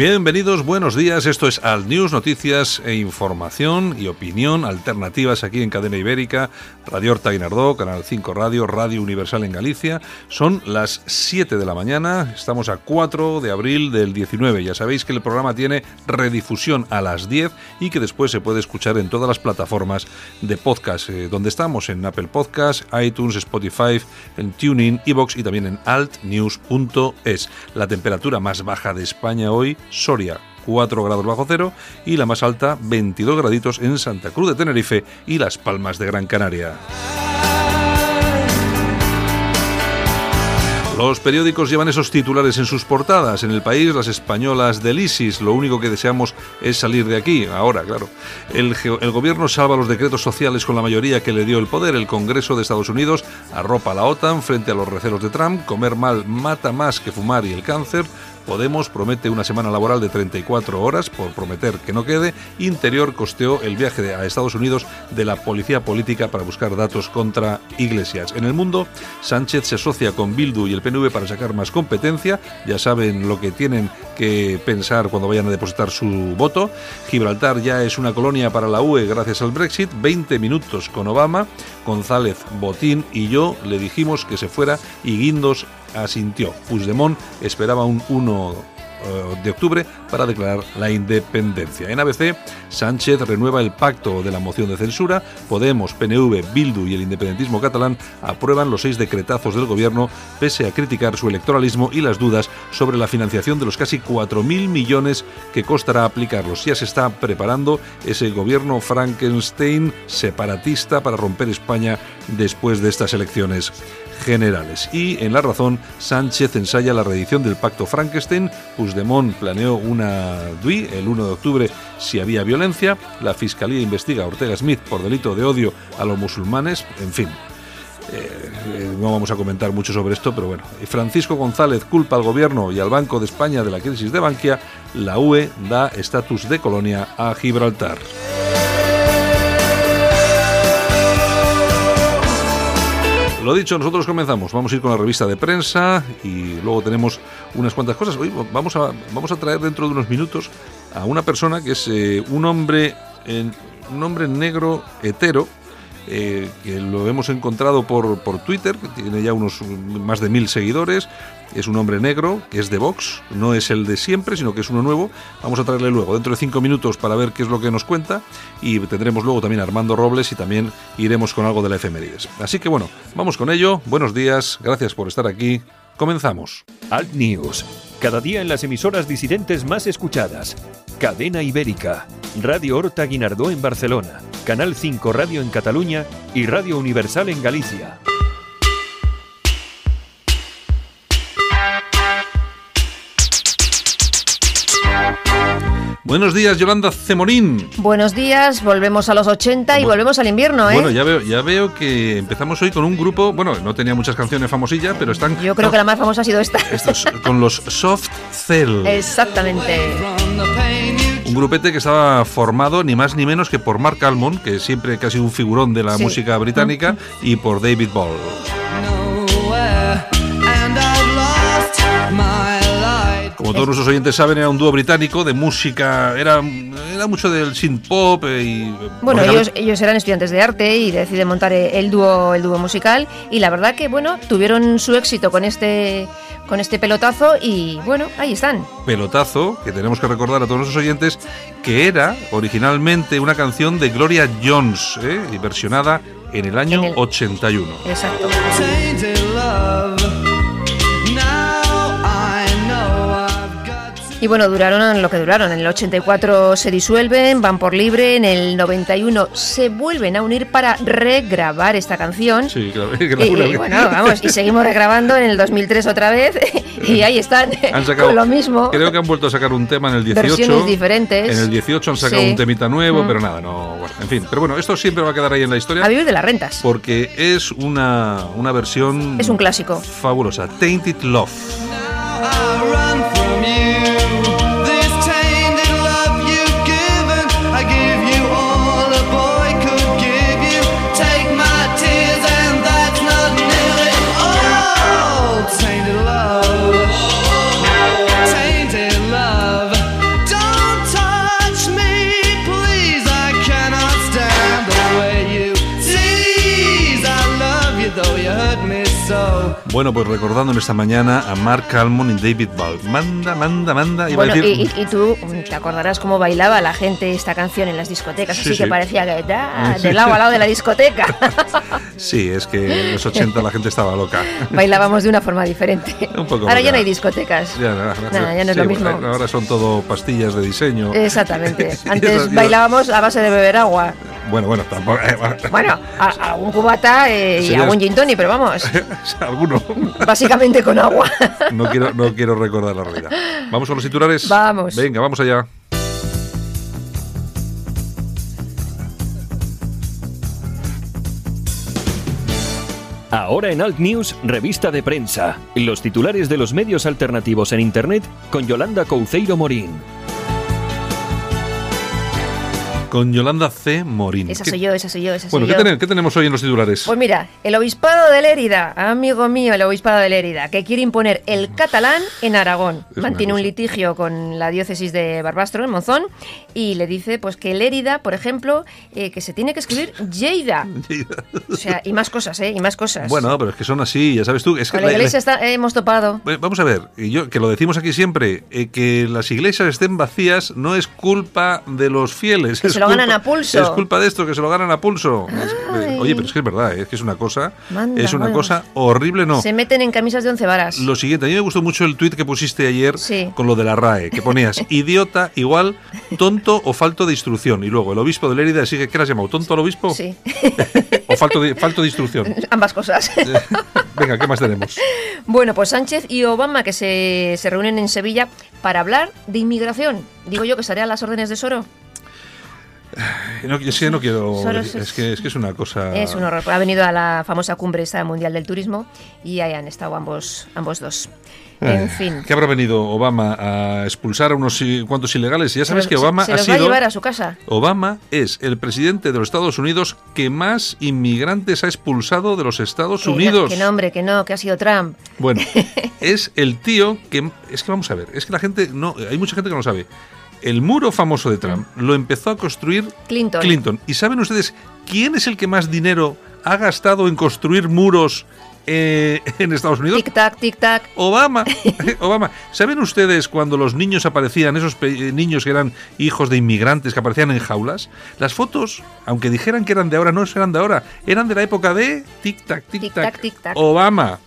Bienvenidos, buenos días. Esto es Alt News, noticias e información y opinión alternativas aquí en Cadena Ibérica, Radio Horta Guinardó, Canal 5 Radio, Radio Universal en Galicia. Son las 7 de la mañana, estamos a 4 de abril del 19. Ya sabéis que el programa tiene redifusión a las 10 y que después se puede escuchar en todas las plataformas de podcast, eh, donde estamos en Apple Podcast, iTunes, Spotify, en TuneIn, Evox y también en altnews.es. La temperatura más baja de España hoy Soria 4 grados bajo cero y la más alta 22 graditos en Santa Cruz de Tenerife y Las Palmas de Gran Canaria. Los periódicos llevan esos titulares en sus portadas. En el país, las españolas del ISIS. Lo único que deseamos es salir de aquí. Ahora, claro. El, gobierno salva los decretos sociales con la mayoría que le dio el poder. El Congreso de Estados Unidos arropa a la OTAN frente a los recelos de Trump. Comer mal mata más que fumar y el cáncer. Podemos promete una semana laboral de 34 horas por prometer que no quede. Interior costeó el viaje a Estados Unidos de la policía política para buscar datos contra Iglesias. En el mundo, Sánchez se asocia con Bildu y el PNV para sacar más competencia. Ya saben lo que tienen que pensar cuando vayan a depositar su voto. Gibraltar ya es una colonia para la UE gracias al Brexit. 20 minutos con Obama. González, Botín y yo le dijimos que se fuera y Guindos asintió. Puigdemont esperaba un 1 de octubre para declarar la independencia. En ABC, Sánchez renueva el pacto de la moción de censura, Podemos, PNV, Bildu y el independentismo catalán aprueban los seis decretazos del gobierno pese a criticar su electoralismo y las dudas sobre la financiación de los casi 4.000 millones que costará aplicarlos. Ya se está preparando ese gobierno Frankenstein separatista para romper España después de estas elecciones generales. Y en La Razón, Sánchez ensaya la reedición del pacto Frankenstein, Puigdemont planeó una El 1 de octubre si había violencia, la Fiscalía investiga a Ortega Smith por delito de odio a los musulmanes, en fin. Eh, no vamos a comentar mucho sobre esto, pero bueno. Francisco González culpa al gobierno y al Banco de España de la crisis de Bankia. La UE da estatus de colonia a Gibraltar. Lo dicho, nosotros comenzamos. Vamos a ir con la revista de prensa y luego tenemos unas cuantas cosas. Hoy vamos a, vamos a traer dentro de unos minutos a una persona que es eh, un hombre un hombre negro hetero eh, que lo hemos encontrado por, por Twitter, que tiene ya unos más de mil seguidores. Es un hombre negro, que es de Vox, no es el de siempre, sino que es uno nuevo. Vamos a traerle luego, dentro de cinco minutos, para ver qué es lo que nos cuenta. Y tendremos luego también a Armando Robles y también iremos con algo de la efemérides. Así que bueno, vamos con ello. Buenos días, gracias por estar aquí. Comenzamos. Alt News, cada día en las emisoras disidentes más escuchadas. Cadena Ibérica, Radio Horta Guinardó en Barcelona, Canal 5 Radio en Cataluña y Radio Universal en Galicia. Buenos días, Yolanda Cemorín. Buenos días, volvemos a los 80 y volvemos al invierno, ¿eh? Bueno, ya veo, ya veo que empezamos hoy con un grupo, bueno, no tenía muchas canciones famosillas, pero están... Yo creo no, que la más famosa ha sido esta. Estos, con los Soft Cell. Exactamente. Un grupete que estaba formado ni más ni menos que por Mark Almond, que siempre casi un figurón de la Sí. música británica, y por David Ball. Como todos nuestros oyentes saben, era un dúo británico de música, era, era mucho del synth pop eh, y... Bueno, ellos, ellos eran estudiantes de arte y deciden montar el dúo, el dúo musical y la verdad que, bueno, tuvieron su éxito con este, con este pelotazo y, bueno, ahí están. pelotazo que tenemos que recordar a todos nuestros oyentes que era originalmente una canción de Gloria Jones ¿eh? y versionada en el año En el- 81. Exacto. Y bueno, duraron lo que duraron. En el 84 se disuelven, van por libre. En el 91 se vuelven a unir para regrabar esta canción. Sí, claro. Y, bueno, vamos, y seguimos regrabando en el 2003 otra vez. Y ahí están. Han sacado, con lo mismo. Creo que han vuelto a sacar un tema en el 18. Versiones diferentes. En el 18 han sacado Sí. un temita nuevo, Mm. pero nada, no. Bueno, en fin. Pero bueno, esto siempre va a quedar ahí en la historia. A vivir de las rentas. Porque es una, una versión. Es un clásico. Fabulosa. Tainted Love. Bueno, pues recordando esta mañana a Mark Almond y David Ball. Manda, manda, manda. Iba Bueno, a decir. y, y- tú mm, te acordarás cómo bailaba la gente esta canción en las discotecas, Sí, así que parecía que da, de lado a lado de la discoteca. Sí, es que en los 80 la gente estaba loca. Bailábamos de una forma diferente. Un poco Ahora ya no hay discotecas. Ya, no, ya es sí, lo mismo. Ahora son todo pastillas de diseño. Exactamente. Antes bailábamos a base de beber agua. Bueno, bueno, tampoco. eh, Bueno, a, a un cubata eh, y Serías- a un gin tonic, pero vamos, Alguno. básicamente con agua. No quiero, no quiero recordar la realidad. ¿Vamos con los titulares? Vamos. Venga, vamos allá. Ahora en Alt News, revista de prensa. Los titulares de los medios alternativos en Internet con Yolanda Couceiro Morín. Con Yolanda C. Morín. Esa ¿Qué- soy yo, esa soy yo, esa Bueno, soy ¿qué, yo. tene- qué tenemos hoy en los titulares? Pues mira, el obispado de Lérida, amigo mío, el obispado de Lérida, que quiere imponer el catalán en Aragón. Mantiene un litigio con la diócesis de Barbastro, en Monzón, y le dice pues que Lérida, por ejemplo, eh, que se tiene que escribir Lleida. O sea, y más cosas, ¿eh? Y más cosas. bueno, pero es que son así, ya sabes tú. Es que Con la la- iglesia está- eh, hemos topado. Vamos a ver, y yo que lo decimos aquí siempre, eh, que las iglesias estén vacías no es culpa de los fieles. Es se lo culpa- ganan a pulso. Es culpa de esto, que se lo ganan a pulso. Eh, Ay. oye, pero es que es verdad, eh, es que es una cosa, Manda, es una bueno. cosa horrible, no. Se meten en camisas de once varas. Lo siguiente, a mí me gustó mucho el tuit que pusiste ayer Sí. con lo de la RAE, que ponías idiota igual tonto o falto de instrucción. Y luego el obispo de Lérida sigue, ¿qué le has llamado? ¿Tonto al obispo? Sí, ¿O falto de, falto de instrucción? ambas cosas. Venga, ¿qué más tenemos? Bueno, pues Sánchez y Obama que se, se reúnen en Sevilla para hablar de inmigración. Digo yo que estaría a las órdenes de Soro. No, es que no quiero. Es, es- que, es que es una cosa. Es un horror. Ha venido a la famosa cumbre esta mundial del turismo y ahí han estado ambos, ambos dos. En fin. ¿Qué habrá venido Obama a expulsar a unos cuantos ilegales? Ya sabes que los- Obama se ha los va a sido. llevar a su casa. Obama es el presidente de los Estados Unidos que más inmigrantes ha expulsado de los Estados Unidos. Que no, hombre, que no, que ha sido Trump. Bueno, es el tío que. Es que vamos a ver, es que la gente. no Hay mucha gente que no sabe. El muro famoso de Trump lo empezó a construir Clinton. Clinton. ¿Y saben ustedes quién es el que más dinero ha gastado en construir muros eh, en Estados Unidos? Tic-tac, tic-tac. Obama, Obama. ¿Saben ustedes cuando los niños aparecían, esos eh, niños que eran hijos de inmigrantes que aparecían en jaulas? Las fotos, aunque dijeran que eran de ahora, no eran de ahora, eran de la época de tic-tac, tic-tac. Tic-tac, tic-tac. Obama.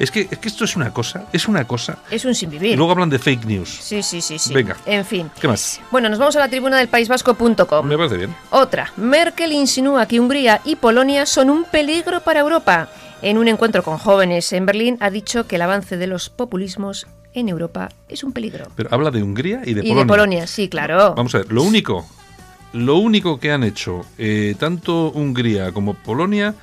Es que, es que esto es una cosa, es una cosa. Es un Y sinvivir. luego hablan de fake news. Sí, sí, sí, sí. Venga. En fin. ¿Qué más? Bueno, nos vamos a la tribuna del paisvasco.com. Me parece bien. Otra. Merkel insinúa que Hungría y Polonia son un peligro para Europa. En un encuentro con jóvenes en Berlín ha dicho que el avance de los populismos en Europa es un peligro. Pero habla de Hungría y de y Polonia. de Polonia, sí, claro. Vamos a ver, lo único, lo único que han hecho eh, tanto Hungría como Polonia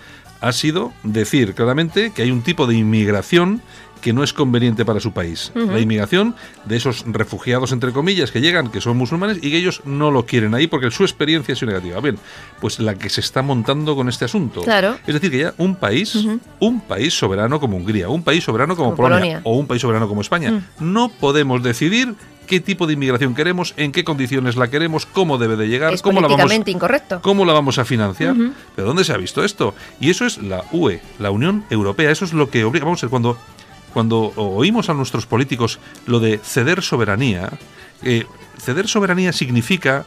ha sido decir claramente que hay un tipo de inmigración que no es conveniente para su país. La inmigración de esos refugiados, entre comillas, que llegan, que son musulmanes y que ellos no lo quieren ahí porque su experiencia es negativa. Bien, pues la que se está montando con este asunto. Claro. Es decir, que ya un país, un país soberano como Hungría, un país soberano como, Como Polonia, Polonia. o un país soberano como España, no podemos decidir qué tipo de inmigración queremos, en qué condiciones la queremos, cómo debe de llegar, es cómo la vamos políticamente incorrecto. ¿Cómo la vamos a financiar? ¿Pero dónde se ha visto esto? Y eso es la UE, la Unión Europea. Eso es lo que obliga. Vamos a ver, cuando, cuando oímos a nuestros políticos lo de ceder soberanía, eh, ceder soberanía significa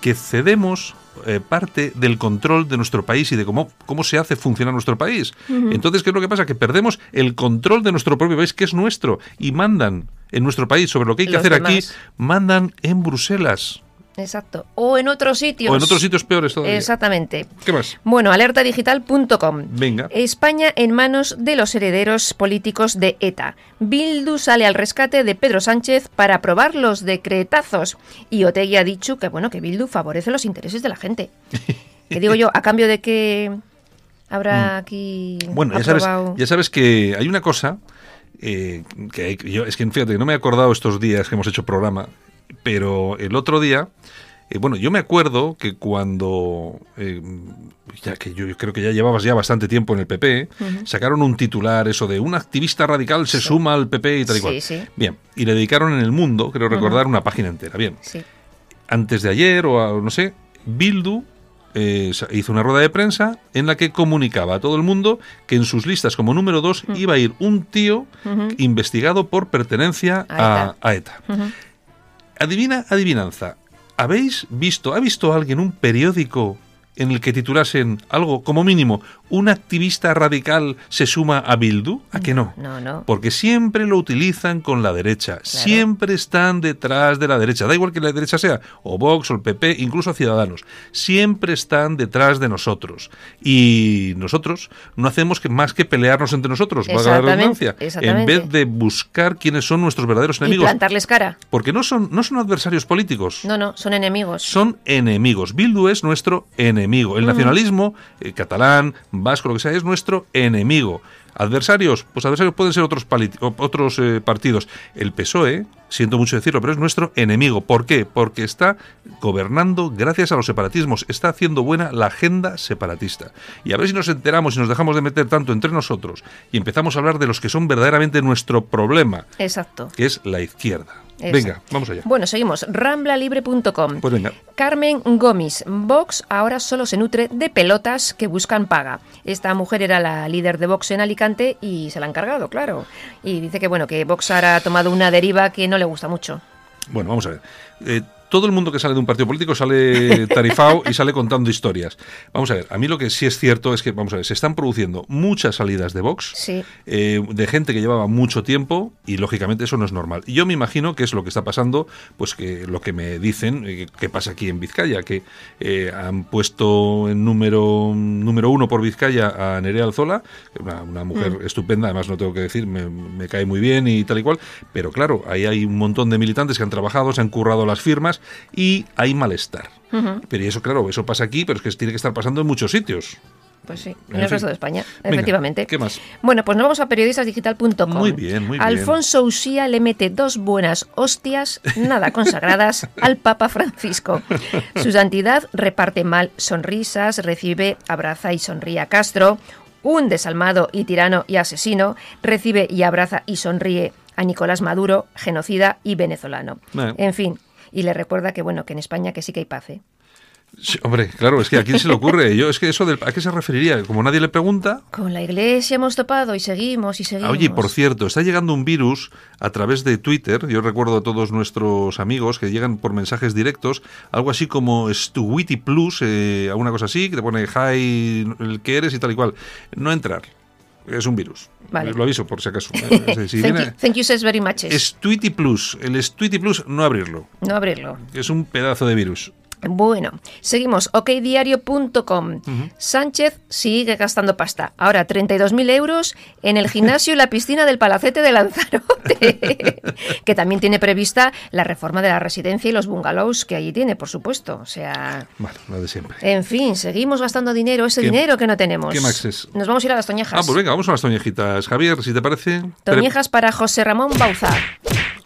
que cedemos eh, parte del control de nuestro país y de cómo, cómo se hace funcionar nuestro país. Entonces, ¿qué es lo que pasa? Que perdemos el control de nuestro propio país, que es nuestro, y mandan en nuestro país sobre lo que hay que Los hacer aquí, mandan en Bruselas Exacto. O en otros sitios. o en otros sitios peores todavía. Exactamente. ¿Qué más? Bueno, alertadigital.com. Venga. España en manos de los herederos políticos de ETA. Bildu sale al rescate de Pedro Sánchez para aprobar los decretazos. Y Otegui ha dicho que bueno que Bildu favorece los intereses de la gente. que digo yo, a cambio de que habrá aquí Mm. Bueno, ya sabes, ya sabes que hay una cosa eh, que hay- yo es que fíjate, no me he acordado estos días que hemos hecho programa, pero el otro día, eh, bueno, yo me acuerdo que cuando, eh, ya que yo creo que ya llevabas ya bastante tiempo en el PP, sacaron un titular eso de un activista radical se suma al PP y tal y Sí, cual. sí. Bien, y le dedicaron en el mundo, creo recordar, una página entera. Bien, Sí. antes de ayer o a- no sé, Bildu eh, hizo una rueda de prensa en la que comunicaba a todo el mundo que en sus listas como número dos iba a ir un tío investigado por pertenencia A a, a ETA. Adivina, adivinanza. ¿Habéis visto, ha visto alguien un periódico en el que titulasen algo como mínimo, un activista radical se suma a Bildu? ¿A que no? No, no. Porque siempre lo utilizan con la derecha. Siempre están detrás de la derecha. Da igual que la derecha sea o Vox o el PP, incluso Ciudadanos. Siempre están detrás de nosotros. Y nosotros no hacemos que más que pelearnos entre nosotros, valga la redundancia, en vez de buscar quiénes son nuestros verdaderos Y enemigos. plantarles cara. Porque no son, no son adversarios políticos. No, no, son enemigos. Son enemigos. Bildu es nuestro enemigo. El nacionalismo eh, catalán, vasco, lo que sea, es nuestro enemigo. Adversarios, pues adversarios pueden ser otros, otros eh, partidos. El PSOE, siento mucho decirlo, pero es nuestro enemigo. ¿Por qué? Porque está gobernando gracias a los separatismos. Está haciendo buena la agenda separatista. Y a ver si nos enteramos y nos dejamos de meter tanto entre nosotros y empezamos a hablar de los que son verdaderamente nuestro problema, Exacto. que es la izquierda. Venga, vamos allá. Bueno, seguimos. Ramblalibre.com. Pues venga. Carmen Gomis. Vox ahora solo se nutre de pelotas que buscan paga. Esta mujer era la líder de Vox en Alicante y se la han cargado, claro. Y dice que bueno, que Vox ahora ha tomado una deriva que no le gusta mucho. Bueno, vamos a ver. Eh, todo el mundo que sale de un partido político sale tarifado y sale contando historias. Vamos a ver, a mí lo que sí es cierto es que, vamos a ver, se están produciendo muchas salidas de Vox, Sí. eh, de gente que llevaba mucho tiempo y lógicamente eso no es normal. Y yo me imagino que es lo que está pasando, pues que lo que me dicen eh, que pasa aquí en Vizcaya, que eh, han puesto en número, número uno por Vizcaya a Nerea Alzola, una, una mujer estupenda, además no tengo que decir, me, me cae muy bien y tal y cual, pero claro, ahí hay un montón de militantes que han trabajado, se han currado las firmas y hay malestar. Pero eso, claro, eso pasa aquí, pero es que tiene que estar pasando en muchos sitios. Pues sí, en En el fin. resto de España, Venga, efectivamente. ¿qué más? Bueno, pues nos vamos a periodistasdigital.com. Muy bien, muy bien. Alfonso Usía le mete dos buenas hostias, nada consagradas, al Papa Francisco. Su santidad reparte mal sonrisas, recibe, abraza y sonríe a Castro. Un desalmado y tirano y asesino recibe y abraza y sonríe a Nicolás Maduro, genocida y venezolano. Eh. En fin, y le recuerda que bueno, que en España que sí que hay paz. ¿eh? Sí, hombre, claro, es que a quién se le ocurre. Yo es que eso del, a qué se referiría, como nadie le pregunta. Con la iglesia hemos topado y seguimos y seguimos. Oye, por cierto, está llegando un virus a través de Twitter. Yo recuerdo a todos nuestros amigos que llegan por mensajes directos, algo así como Stuwitty Plus, eh, alguna cosa así, que te pone hi, el que eres y tal y cual. No entrar. Es un virus. Vale. Lo aviso por si acaso. Eh, si thank, viene- you, thank you says very much. Stwitty Plus. El Stwitty Plus, no abrirlo. No abrirlo. Es un pedazo de virus. Bueno, seguimos. okdiario.com. Sánchez sigue gastando pasta. Ahora 32.000 euros en el gimnasio y la piscina del Palacete de Lanzarote. que también tiene prevista la reforma de la residencia y los bungalows que allí tiene, por supuesto. O sea. Bueno, lo de siempre. En fin, seguimos gastando dinero, ese ¿Qué- dinero que no tenemos. qué más es? Nos vamos a ir a las toñejas. Ah, pues venga, vamos a las toñejitas. Javier, si te parece. Toñejas para José Ramón Bauza.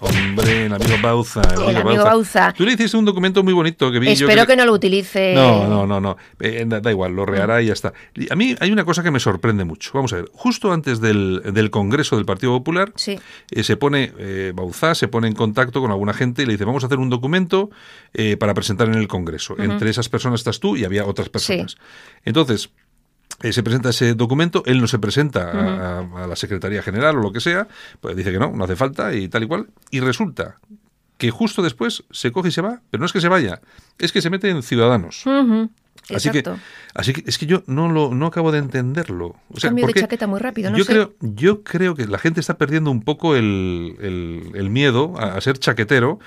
Hombre, el amigo Bauza. El amigo Bauza. Tú le hiciste un documento muy bonito que vi yo. Espero que no lo utilice. No, no, no, no. Eh, da, da igual, lo rehará y ya está. A mí hay una cosa que me sorprende mucho. Vamos a ver, justo antes del, del Congreso del Partido Popular, Sí. eh, se pone, eh, Bauzá se pone en contacto con alguna gente y le dice, vamos a hacer un documento eh, para presentar en el Congreso. Entre esas personas estás tú y había otras personas. Entonces, eh, se presenta ese documento, él no se presenta a- a, a la Secretaría General o lo que sea, pues dice que no, no hace falta y tal y cual, y resulta que justo después se coge y se va, pero no es que se vaya, es que se mete en Ciudadanos. Así que, así que es que yo no lo no acabo de entenderlo. O sea, Cambio de chaqueta muy rápido, no yo sé. creo yo creo que la gente está perdiendo un poco el, el- el miedo a, a ser chaquetero.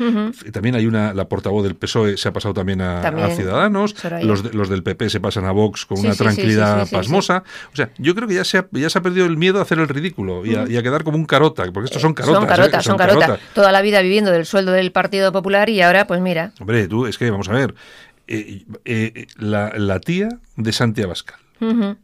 También hay una la portavoz del PSOE se ha pasado también a, También, a Ciudadanos. Los, de- los del PP se pasan a Vox con Sí, una sí, tranquilidad sí, pasmosa. O sea, yo creo que ya se ha, ya se ha perdido el miedo a hacer el ridículo y, a, y a quedar como un carota, porque estos son carotas. son ¿eh? carotas, son carotas. carotas. Toda la vida viviendo del sueldo del Partido Popular y ahora, pues mira. Hombre, tú, es que vamos a ver. Eh, eh, la, la tía de Santiago Abascal,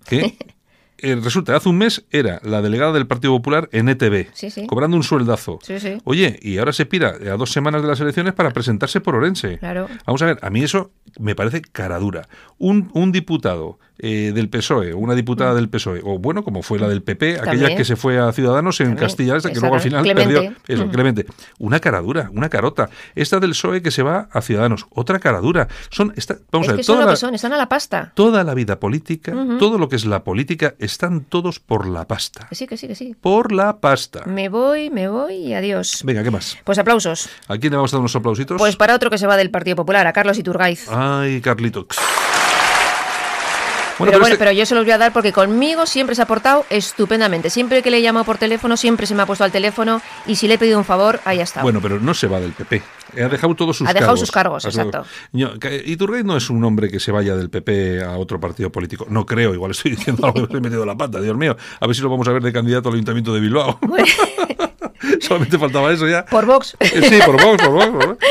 que eh, resulta, hace un mes era la delegada del Partido Popular en ETV, Sí, sí. cobrando un sueldazo. Sí, sí. Oye, y ahora se pira a dos semanas de las elecciones para presentarse por Orense. Claro. Vamos a ver, a mí eso me parece caradura. Un, un diputado eh, del PSOE, una diputada del PSOE, o bueno, como fue la del PP, aquella Mm. También. que se fue a Ciudadanos en También. Castilla, esta, que Esa luego al final Clemente. perdió. Eso, Mm. Clemente. Una caradura, una carota. Esta del PSOE que se va a Ciudadanos, otra caradura. Son, esta, vamos es a ver, que son toda lo la, que son, están a la pasta. toda la vida política, todo lo que es la política, están todos por la pasta. Que sí, que sí, que sí. Por la pasta. Me voy, me voy y adiós. Venga, ¿qué más? Pues aplausos. ¿A quién le vamos a dar unos aplausitos? Pues para otro que se va del Partido Popular, a Carlos Iturgaiz. Ay, Carlitos. Pero bueno, este- pero yo se los voy a dar porque conmigo siempre se ha portado estupendamente. Siempre que le he llamado por teléfono, siempre se me ha puesto al teléfono y si le he pedido un favor, ahí ha estado. Bueno, pero no se va del PP. Ha dejado todos sus Ha cargos. dejado sus cargos, Ha exacto. Iturgaiz no es un hombre que se vaya del PP a otro partido político. No creo, igual estoy diciendo algo que me he metido la pata, Dios mío. A ver si lo vamos a ver de candidato al Ayuntamiento de Bilbao. Solamente faltaba eso ya. Por Vox. Eh, Sí, por Vox, por Vox, por Vox.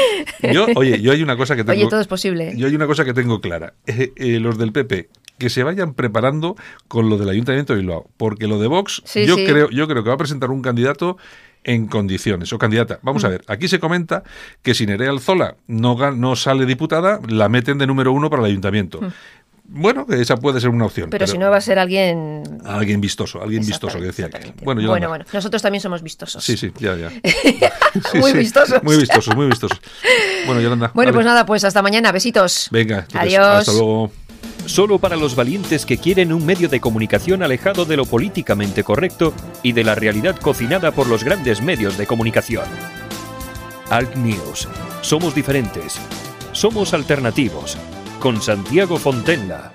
Yo, oye, yo hay una cosa que tengo. Oye, todo es posible. Yo hay una cosa que tengo clara. Eh, eh, los del PP que se vayan preparando con lo del Ayuntamiento de Bilbao, porque lo de Vox, Sí, yo sí. creo, yo creo que va a presentar un candidato en condiciones o candidata. Vamos a Mm. ver, aquí se comenta que si Nerea Alzola no, no sale diputada, la meten de número uno para el ayuntamiento. Bueno, que esa puede ser una opción. Mm. Pero, si no va a ser alguien... Alguien vistoso, alguien vistoso que decía que. Exactamente. Bueno, bueno, bueno. Nosotros también somos vistosos. Sí, sí, ya, ya. Muy vistosos. Muy vistosos, muy vistosos. Bueno, Yolanda. Bueno, vale. pues nada, pues hasta mañana. Besitos. Venga, Adiós. hasta luego. Solo para los valientes que quieren un medio de comunicación alejado de lo políticamente correcto y de la realidad cocinada por los grandes medios de comunicación. Alt News. Somos diferentes. Somos alternativos. Con Santiago Fontenla.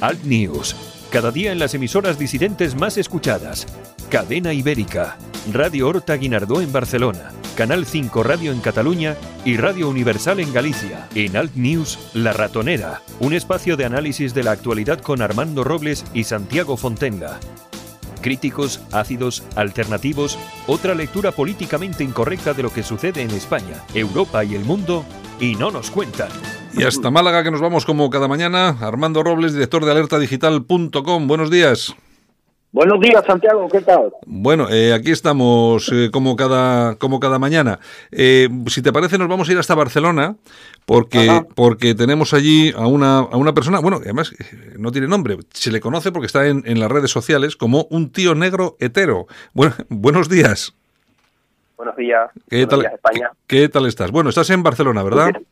Alt News. Cada día en las emisoras disidentes más escuchadas. Cadena Ibérica. Radio Horta Guinardó en Barcelona. Canal 5 Radio en Cataluña y Radio Universal en Galicia. En Alt News, La Ratonera. Un espacio de análisis de la actualidad con Armando Robles y Santiago Fontenga. Críticos, ácidos, alternativos, otra lectura políticamente incorrecta de lo que sucede en España, Europa y el mundo, y no nos cuentan. Y hasta Málaga que nos vamos como cada mañana. Armando Robles, director de alertadigital.com. Buenos días. Buenos días, Santiago, ¿qué tal? Bueno, eh, aquí estamos eh, como cada como cada mañana. Eh, si te parece, nos vamos a ir hasta Barcelona porque Ajá. porque tenemos allí a una a una persona, bueno, además eh, no tiene nombre, se le conoce porque está en, en las redes sociales como un tío negro hetero. Bueno, buenos días. Buenos días. ¿Qué Buenos tal, días, España. ¿qué, qué tal estás? Bueno, estás en Barcelona, ¿verdad? Sí.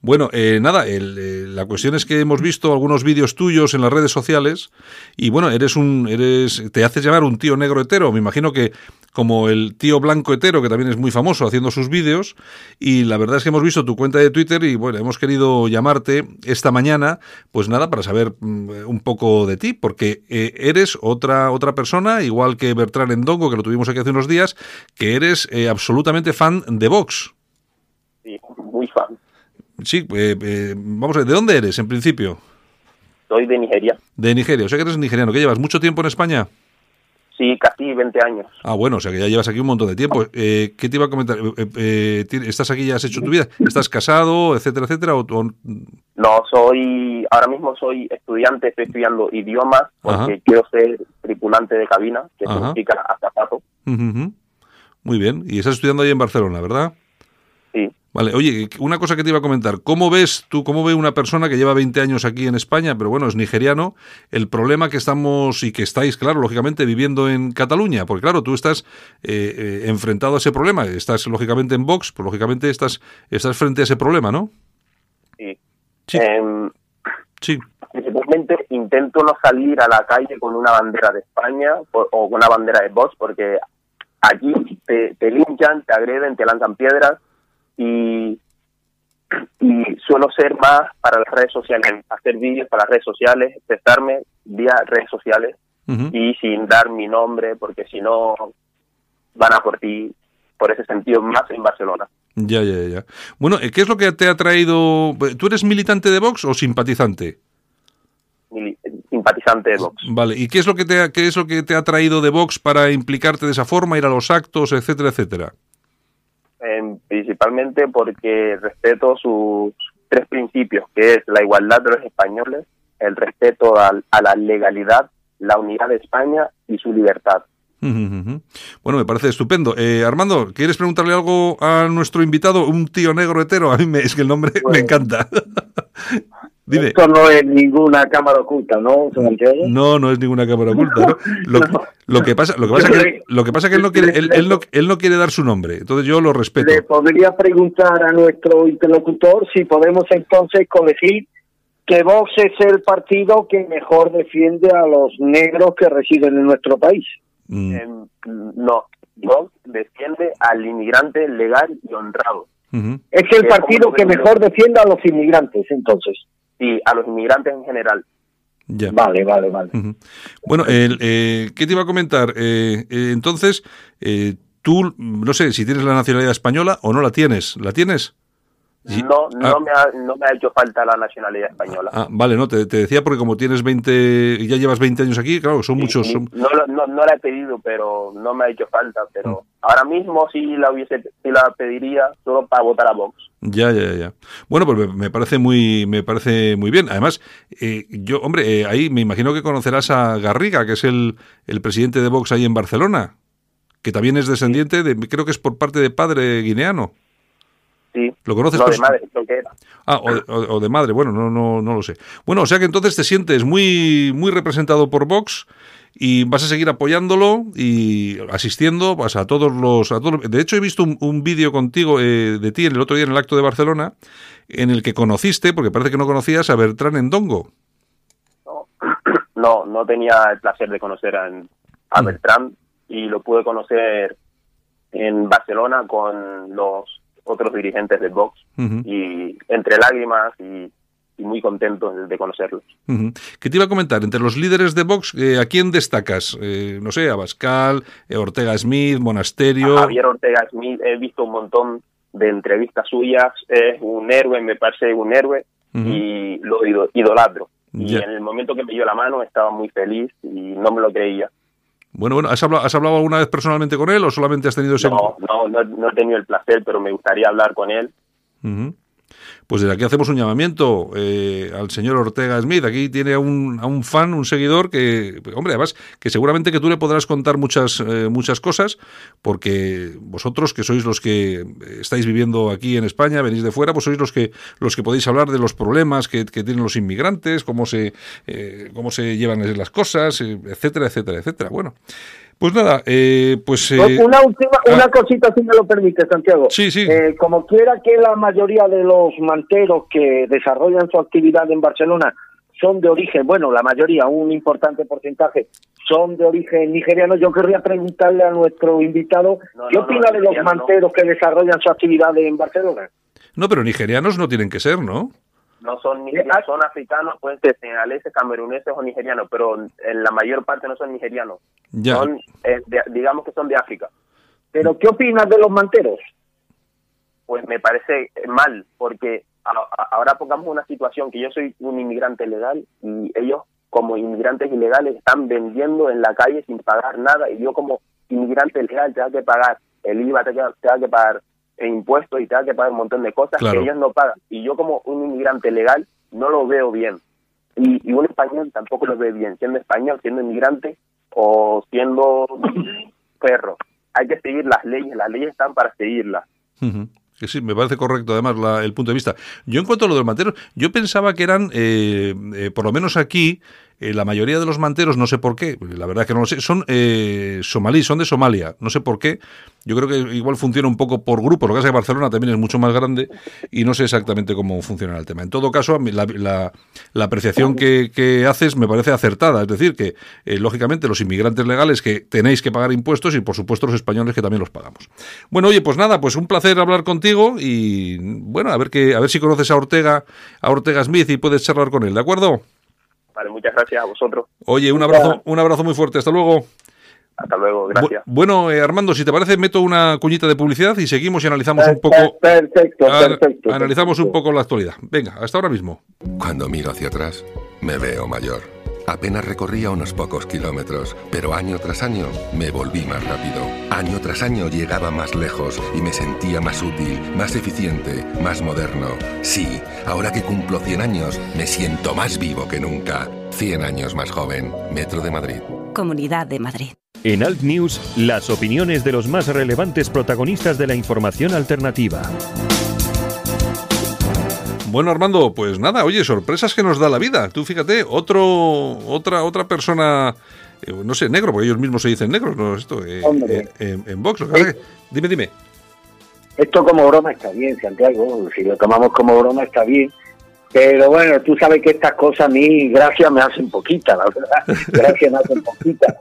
Bueno, eh, nada, el, eh, la cuestión es que hemos visto algunos vídeos tuyos en las redes sociales y bueno, eres un, eres, te haces llamar un tío negro hetero. Me imagino que como el tío blanco hetero, que también es muy famoso haciendo sus vídeos, y la verdad es que hemos visto tu cuenta de Twitter y bueno, hemos querido llamarte esta mañana, pues nada, para saber mm, un poco de ti, porque eh, eres otra, otra persona, igual que Bertrán Endongo, que lo tuvimos aquí hace unos días, que eres eh, absolutamente fan de Vox. Sí, muy fan. Sí, eh, eh, vamos a ver, ¿de dónde eres en principio? Soy de Nigeria. De Nigeria, o sea que eres nigeriano. ¿Qué llevas? ¿Mucho tiempo en España? Sí, casi 20 años. Ah, bueno, o sea que ya llevas aquí un montón de tiempo. Eh, ¿Qué te iba a comentar? Eh, eh, ¿Estás aquí ya has hecho tu vida? ¿Estás casado, etcétera, etcétera? O, o- No, soy, ahora mismo soy estudiante, estoy estudiando idiomas porque Ajá. quiero ser tripulante de cabina, que Ajá. significa ujú. Muy bien. Y estás estudiando ahí en Barcelona, ¿verdad? Sí. Vale, oye, una cosa que te iba a comentar. ¿Cómo ves tú, cómo ve una persona que lleva 20 años aquí en España, pero bueno, es nigeriano, el problema que estamos y que estáis, claro, lógicamente viviendo en Cataluña? Porque claro, tú estás eh, eh, enfrentado a ese problema, estás lógicamente en Vox, pues lógicamente estás, estás frente a ese problema, ¿no? sí. Sí. Em, Sí. principalmente intento no salir a la calle con una bandera de España o, o con una bandera de Vox porque aquí te, te linchan, te agreden, te lanzan piedras y y suelo ser más para las redes sociales, hacer vídeos para las redes sociales, expresarme vía redes sociales y sin dar mi nombre, porque si no van a por ti, por ese sentido, más en Barcelona. Ya, ya, ya. Bueno, eh, ¿qué es lo que te ha traído? ¿Tú eres militante de Vox o simpatizante? Simpatizante de Vox. Vale, ¿y qué es lo que te ha, qué es lo que te ha traído de Vox para implicarte de esa forma, ir a los actos, etcétera, etcétera? Eh, principalmente porque respeto sus tres principios, que es la igualdad de los españoles, el respeto al- a la legalidad, la unidad de España y su libertad. Bueno, me parece estupendo. Eh, Armando, ¿quieres preguntarle algo a nuestro invitado, un tío negro hetero? A mí me, es que el nombre me Bueno. encanta. Dime. Esto no es ninguna cámara oculta, ¿no, Santiago? No, no es ninguna cámara oculta. ¿no? Lo, No. lo que pasa, lo que pasa que lo que pasa que él no quiere, él, él no, él no quiere dar su nombre. Entonces yo lo respeto. Le podría preguntar a nuestro interlocutor si podemos entonces colegir que Vox es el partido que mejor defiende a los negros que residen en nuestro país. Mm, Eh, no, Vox defiende al inmigrante legal y honrado. Es el partido que mejor defiende a los inmigrantes, entonces. Y a los inmigrantes en general. Ya. Vale, vale, vale. Bueno, el, eh, ¿qué te iba a comentar? Eh, eh, entonces, eh, tú, no sé si tienes la nacionalidad española o no la tienes. ¿La tienes? No, no, Ah. me ha, no me ha hecho falta la nacionalidad española. Ah, vale, no, te, te decía porque como tienes 20, y ya llevas 20 años aquí, claro, son muchos. son- no, no, no la he pedido, pero no me ha hecho falta. Pero Mm. ahora mismo sí la hubiese, sí la pediría solo para votar a Vox. Ya, ya, ya. Bueno, pues me, me parece muy, me parece muy bien. Además, eh, yo, hombre, eh, ahí me imagino que conocerás a Garriga, que es el, el presidente de Vox ahí en Barcelona, que también es descendiente de, creo que es por parte de padre guineano. Sí. ¿Lo conoces? No, de madre, creo que era. Ah, o de, o- o de madre, bueno, no, no, no lo sé. Bueno, o sea que entonces te sientes muy, muy representado por Vox y vas a seguir apoyándolo y asistiendo pues, a todos los... A todos, de hecho, he visto un, un vídeo contigo eh, de ti el otro día en el acto de Barcelona en el que conociste, porque parece que no conocías, a Bertrán Endongo. No, no, no tenía el placer de conocer a, a Mm. Bertrand y lo pude conocer en Barcelona con los otros dirigentes de Vox Ujú, y entre lágrimas y, y muy contentos de conocerlos. ujú. ¿Qué te iba a comentar? Entre los líderes de Vox, eh, ¿a quién destacas? Eh, no sé, Abascal, eh, Ortega Smith, Monasterio... A Javier Ortega Smith he visto un montón de entrevistas suyas, es un héroe, me parece un héroe Ujú. y lo ido- idolatro. Y Ya. en el momento que me dio la mano estaba muy feliz y no me lo creía. Bueno, bueno, ¿has hablado, ¿has hablado alguna vez personalmente con él o solamente has tenido ese... No, no, no, no he tenido el placer, pero me gustaría hablar con él. Ujú. Pues desde aquí hacemos un llamamiento eh, al señor Ortega Smith. Aquí tiene a un, a un fan, un seguidor que, hombre, además, que seguramente que tú le podrás contar muchas, eh, muchas cosas, porque vosotros que sois los que estáis viviendo aquí en España, venís de fuera, pues sois los que, los que podéis hablar de los problemas que, que tienen los inmigrantes, cómo se, eh, cómo se llevan las cosas, eh, etcétera, etcétera, etcétera. Bueno, pues nada, eh, pues... eh, Una última, una ah. cosita, si me lo permite, Santiago. Sí, sí. Eh, como quiera que la mayoría de los manteros que desarrollan su actividad en Barcelona son de origen, bueno, la mayoría, un importante porcentaje, son de origen nigeriano, yo querría preguntarle a nuestro invitado, No, ¿qué no, opina no, de los manteros que desarrollan su actividad en Barcelona? no, pero nigerianos no tienen que ser, ¿no? No son nigerianos, son africanos, pueden ser senegaleses, cameruneses o nigerianos, pero en la mayor parte no son nigerianos. Ya. Son, eh, de- digamos que son de África. ¿Pero qué opinas de los manteros? Pues me parece mal, porque a- a- ahora pongamos una situación que yo soy un inmigrante legal y ellos como inmigrantes ilegales están vendiendo en la calle sin pagar nada y yo como inmigrante legal tengo que pagar el IVA, tengo que, tengo que pagar eh, impuestos y tengo que pagar un montón de cosas Claro. que ellos no pagan. Y yo como un inmigrante legal no lo veo bien. Y, y un español tampoco lo ve bien, siendo español, siendo inmigrante o siendo perro. Hay que seguir las leyes, las leyes están para seguirlas. Que sí, me parece correcto además la- el punto de vista. Yo en cuanto a lo de los manteros, yo pensaba que eran, eh, eh, por lo menos aquí, eh, la mayoría de los manteros, no sé por qué, la verdad es que no lo sé, son eh, somalíes, son de Somalia, no sé por qué. Yo creo que igual funciona un poco por grupo, lo que pasa es que Barcelona también es mucho más grande y no sé exactamente cómo funciona el tema. En todo caso, la, la- la apreciación que, que haces me parece acertada, es decir, que eh, lógicamente los inmigrantes legales que tenéis que pagar impuestos y por supuesto los españoles que también los pagamos. Bueno, oye, pues nada, pues un placer hablar contigo y bueno, a ver que a ver si conoces a Ortega, a Ortega Smith y puedes charlar con él, ¿de acuerdo? Vale, muchas gracias a vosotros. Oye, un abrazo, un abrazo muy fuerte, hasta luego. Hasta luego, gracias. Bu- bueno, eh, Armando, si te parece, meto una cuñita de publicidad y seguimos y analizamos un poco. Perfecto, an- perfecto. analizamos un poco la actualidad. Venga, hasta ahora mismo. Cuando miro hacia atrás, me veo mayor. Apenas recorría unos pocos kilómetros, pero año tras año me volví más rápido. Año tras año llegaba más lejos y me sentía más útil, más eficiente, más moderno. Sí, ahora que cumplo 100 años, me siento más vivo que nunca. 100 años más joven. Metro de Madrid. Comunidad de Madrid. En Alt News, las opiniones de los más relevantes protagonistas de la información alternativa. Bueno, Armando, pues nada, oye, sorpresas que nos da la vida. Tú fíjate, otro, otra, otra persona, eh, no sé, negro, porque ellos mismos se dicen negros, ¿no? Esto, eh, Hombre. eh, en, Vox, Dime, dime. Esto como broma está bien, Santiago. Si lo tomamos como broma está bien. Pero bueno, tú sabes que estas cosas a mí, gracias, me hacen poquita, la verdad. Gracias me hacen poquita.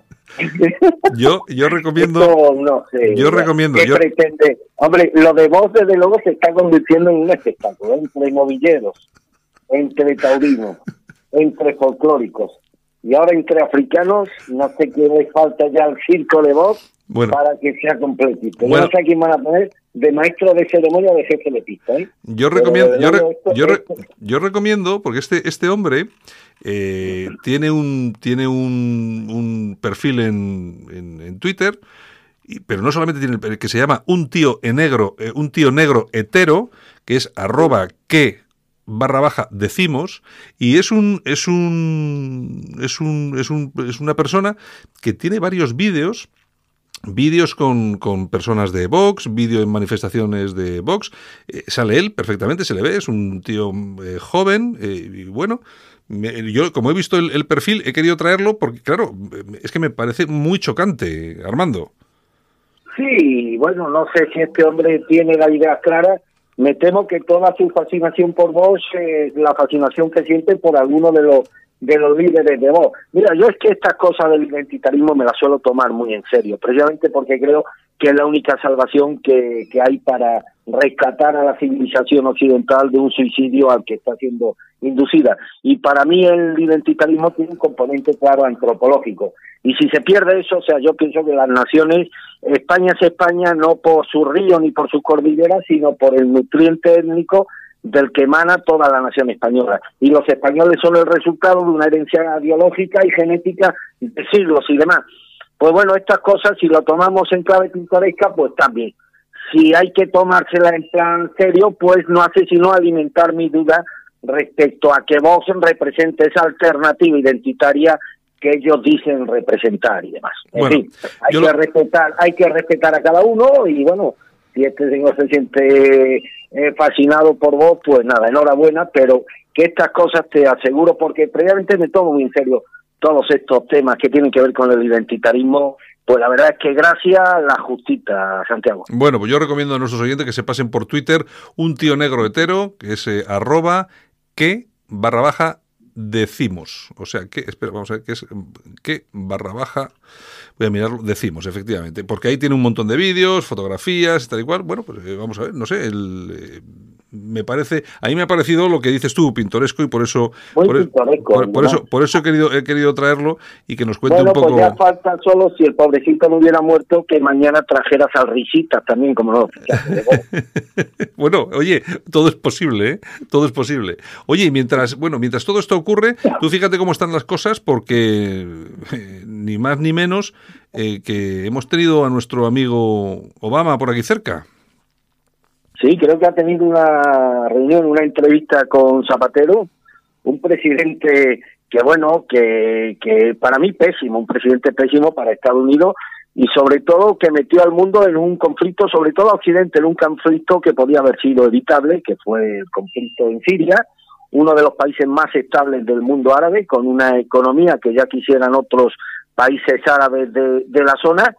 Yo, yo recomiendo. Esto, no sé. yo recomiendo, ¿Qué yo- pretende? Hombre, lo de vos, desde luego, se está convirtiendo en un espectáculo. Entre novilleros, entre taurinos, entre folclóricos. Y ahora entre africanos, no sé qué le falta ya al circo de voz Bueno. para que sea completito. Yo Bueno. no sé a quién van a poner de maestro de ceremonia de jefe de pista. ¿eh? Yo recomiendo, yo, re- esto- yo, re- esto- yo recomiendo, porque este, este hombre eh, tiene un, tiene un, un perfil en, en, en Twitter, pero no solamente tiene el que se llama un tío en negro, eh, un tío negro hetero, que es arroba que barra baja decimos y es un es un es un es un es una persona que tiene varios vídeos vídeos con, con personas de Vox, vídeo en manifestaciones de Vox. Eh, sale él perfectamente, se le ve, es un tío eh, joven y bueno. Me- yo, como he visto el, perfil, he querido traerlo porque, claro, es que me parece muy chocante, Armando. Sí, bueno, no sé si este hombre tiene la idea clara. Me temo que toda su fascinación por vos es la fascinación que siente por alguno de los de los líderes de vos. Mira, yo es que estas cosas del identitarismo me las suelo tomar muy en serio, precisamente porque creo que es la única salvación que, que hay para rescatar a la civilización occidental de un suicidio al que está siendo inducida. Y para mí el identitarismo tiene un componente claro antropológico. Y si se pierde eso, o sea, yo pienso que las naciones, España es España no por su río ni por sus cordilleras, sino por el nutriente étnico del que emana toda la nación española. Y los españoles son el resultado de una herencia biológica y genética de siglos y demás. Pues bueno, estas cosas, si lo tomamos en clave pintoresca, pues también. Si hay que tomársela en plan serio, pues no hace sino alimentar mi duda respecto a que Vox represente esa alternativa identitaria que ellos dicen representar y demás. En Bueno, fin, hay que lo- respetar, hay que respetar a cada uno y bueno, si este señor se siente eh, fascinado por vos, pues nada, enhorabuena, pero que estas cosas te aseguro, porque previamente me tomo muy en serio todos estos temas que tienen que ver con el identitarismo, pues la verdad es que gracias la justita, Santiago. Bueno, pues yo recomiendo a nuestros oyentes que se pasen por Twitter un tío negro hetero, que es eh, arroba que barra baja decimos. O sea, que, espera, vamos a ver, que es que barra baja, voy a mirarlo, decimos, efectivamente. Porque ahí tiene un montón de vídeos, fotografías, tal y cual. Bueno, pues eh, vamos a ver, no sé, el, eh, me parece, a mí me ha parecido lo que dices tú, pintoresco, y por eso, Muy por, es- pintoresco, por- por ¿no? eso, por eso he querido, he querido traerlo y que nos cuente Bueno, un poco. pues ya falta solo si el pobrecito no hubiera muerto que mañana trajeras al también, como no. Bueno, oye, todo es posible, ¿eh? Todo es posible. Oye, y mientras, bueno, mientras todo esto ocurre, tú fíjate cómo están las cosas, porque eh, ni más ni menos eh, que hemos tenido a nuestro amigo Obama por aquí cerca. Sí, creo que ha tenido una reunión, una entrevista con Zapatero, un presidente que, bueno, que, que para mí pésimo, un presidente pésimo para Estados Unidos y sobre todo que metió al mundo en un conflicto, sobre todo a Occidente, en un conflicto que podía haber sido evitable, que fue el conflicto en Siria, uno de los países más estables del mundo árabe, con una economía que ya quisieran otros países árabes de, de la zona,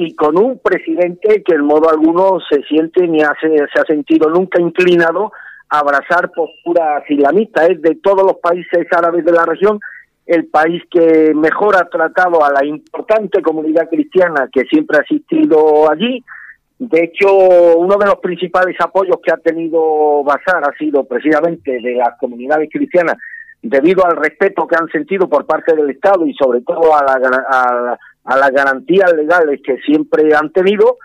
y con un presidente que en modo alguno se siente ni hace, se ha sentido nunca inclinado a abrazar posturas islamistas. Es de todos los países árabes de la región el país que mejor ha tratado a la importante comunidad cristiana que siempre ha existido allí. De hecho, uno de los principales apoyos que ha tenido Basar ha sido precisamente de las comunidades cristianas debido al respeto que han sentido por parte del Estado y sobre todo a, la, a, a las garantías legales que siempre han tenido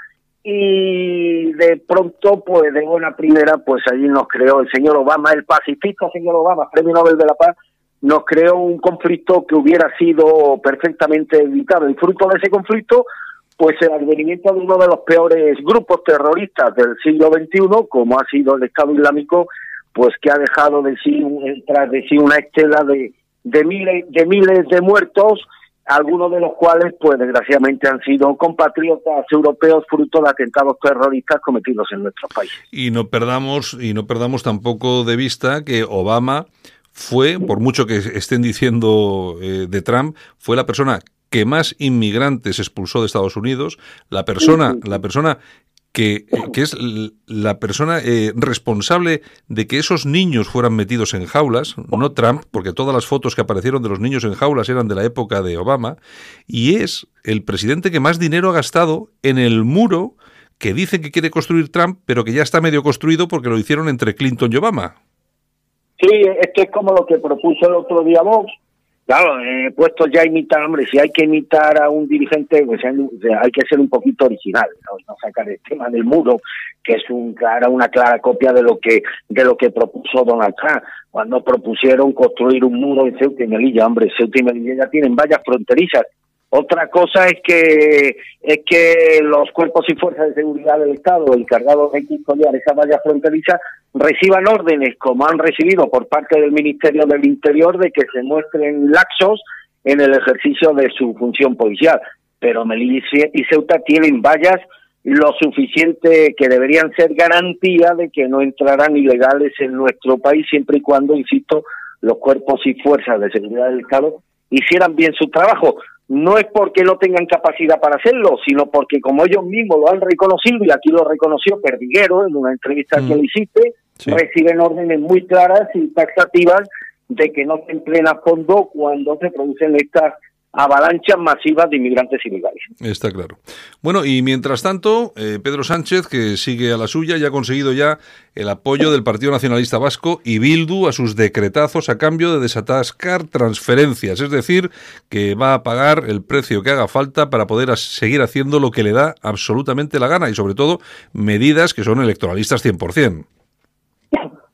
y de pronto pues de buena primera pues allí nos creó el señor Obama el pacifista señor Obama premio Nobel de la Paz nos creó un conflicto que hubiera sido perfectamente evitado y fruto de ese conflicto pues el advenimiento de uno de los peores grupos terroristas del siglo XXI como ha sido el Estado Islámico pues que ha dejado de sí tras de sí una estela de de miles de miles de muertos algunos de los cuales, pues desgraciadamente, han sido compatriotas europeos fruto de atentados terroristas cometidos en nuestros países. Y no perdamos, y no perdamos tampoco de vista que Obama fue, por mucho que estén diciendo eh, de Trump, fue la persona que más inmigrantes expulsó de Estados Unidos, la persona, la persona que, que, es la persona eh, responsable de que esos niños fueran metidos en jaulas, no Trump, porque todas las fotos que aparecieron de los niños en jaulas eran de la época de Obama, y es el presidente que más dinero ha gastado en el muro que dice que quiere construir Trump, pero que ya está medio construido porque lo hicieron entre Clinton y Obama. Sí, esto es como lo que propuso el otro día Vox, Claro, eh, puesto ya imitar, hombre, si hay que imitar a un dirigente, pues hay, que ser un poquito original, ¿no? no sacar el tema del muro, que es un clara, una clara copia de lo que de lo que propuso Donald Trump cuando propusieron construir un muro en Ceuta y Melilla, hombre, Ceuta y Melilla ya tienen vallas fronterizas, otra cosa es que es que los cuerpos y fuerzas de seguridad del Estado encargados de custodiar esa valla fronteriza reciban órdenes, como han recibido por parte del Ministerio del Interior, de que se muestren laxos en el ejercicio de su función policial. Pero Melilla y Ceuta tienen vallas lo suficiente que deberían ser garantía de que no entrarán ilegales en nuestro país siempre y cuando, insisto, los cuerpos y fuerzas de seguridad del Estado hicieran bien su trabajo no es porque no tengan capacidad para hacerlo, sino porque como ellos mismos lo han reconocido, y aquí lo reconoció Perdiguero en una entrevista que le hiciste, sí. reciben órdenes muy claras y taxativas de que no se empleen a fondo cuando se producen estas avalanchas masivas de inmigrantes ilegales. Está claro. Bueno, y mientras tanto, eh, Pedro Sánchez, que sigue a la suya, ya ha conseguido ya el apoyo del Partido Nacionalista Vasco y Bildu a sus decretazos a cambio de desatascar transferencias, es decir, que va a pagar el precio que haga falta para poder seguir haciendo lo que le da absolutamente la gana y sobre todo medidas que son electoralistas 100%.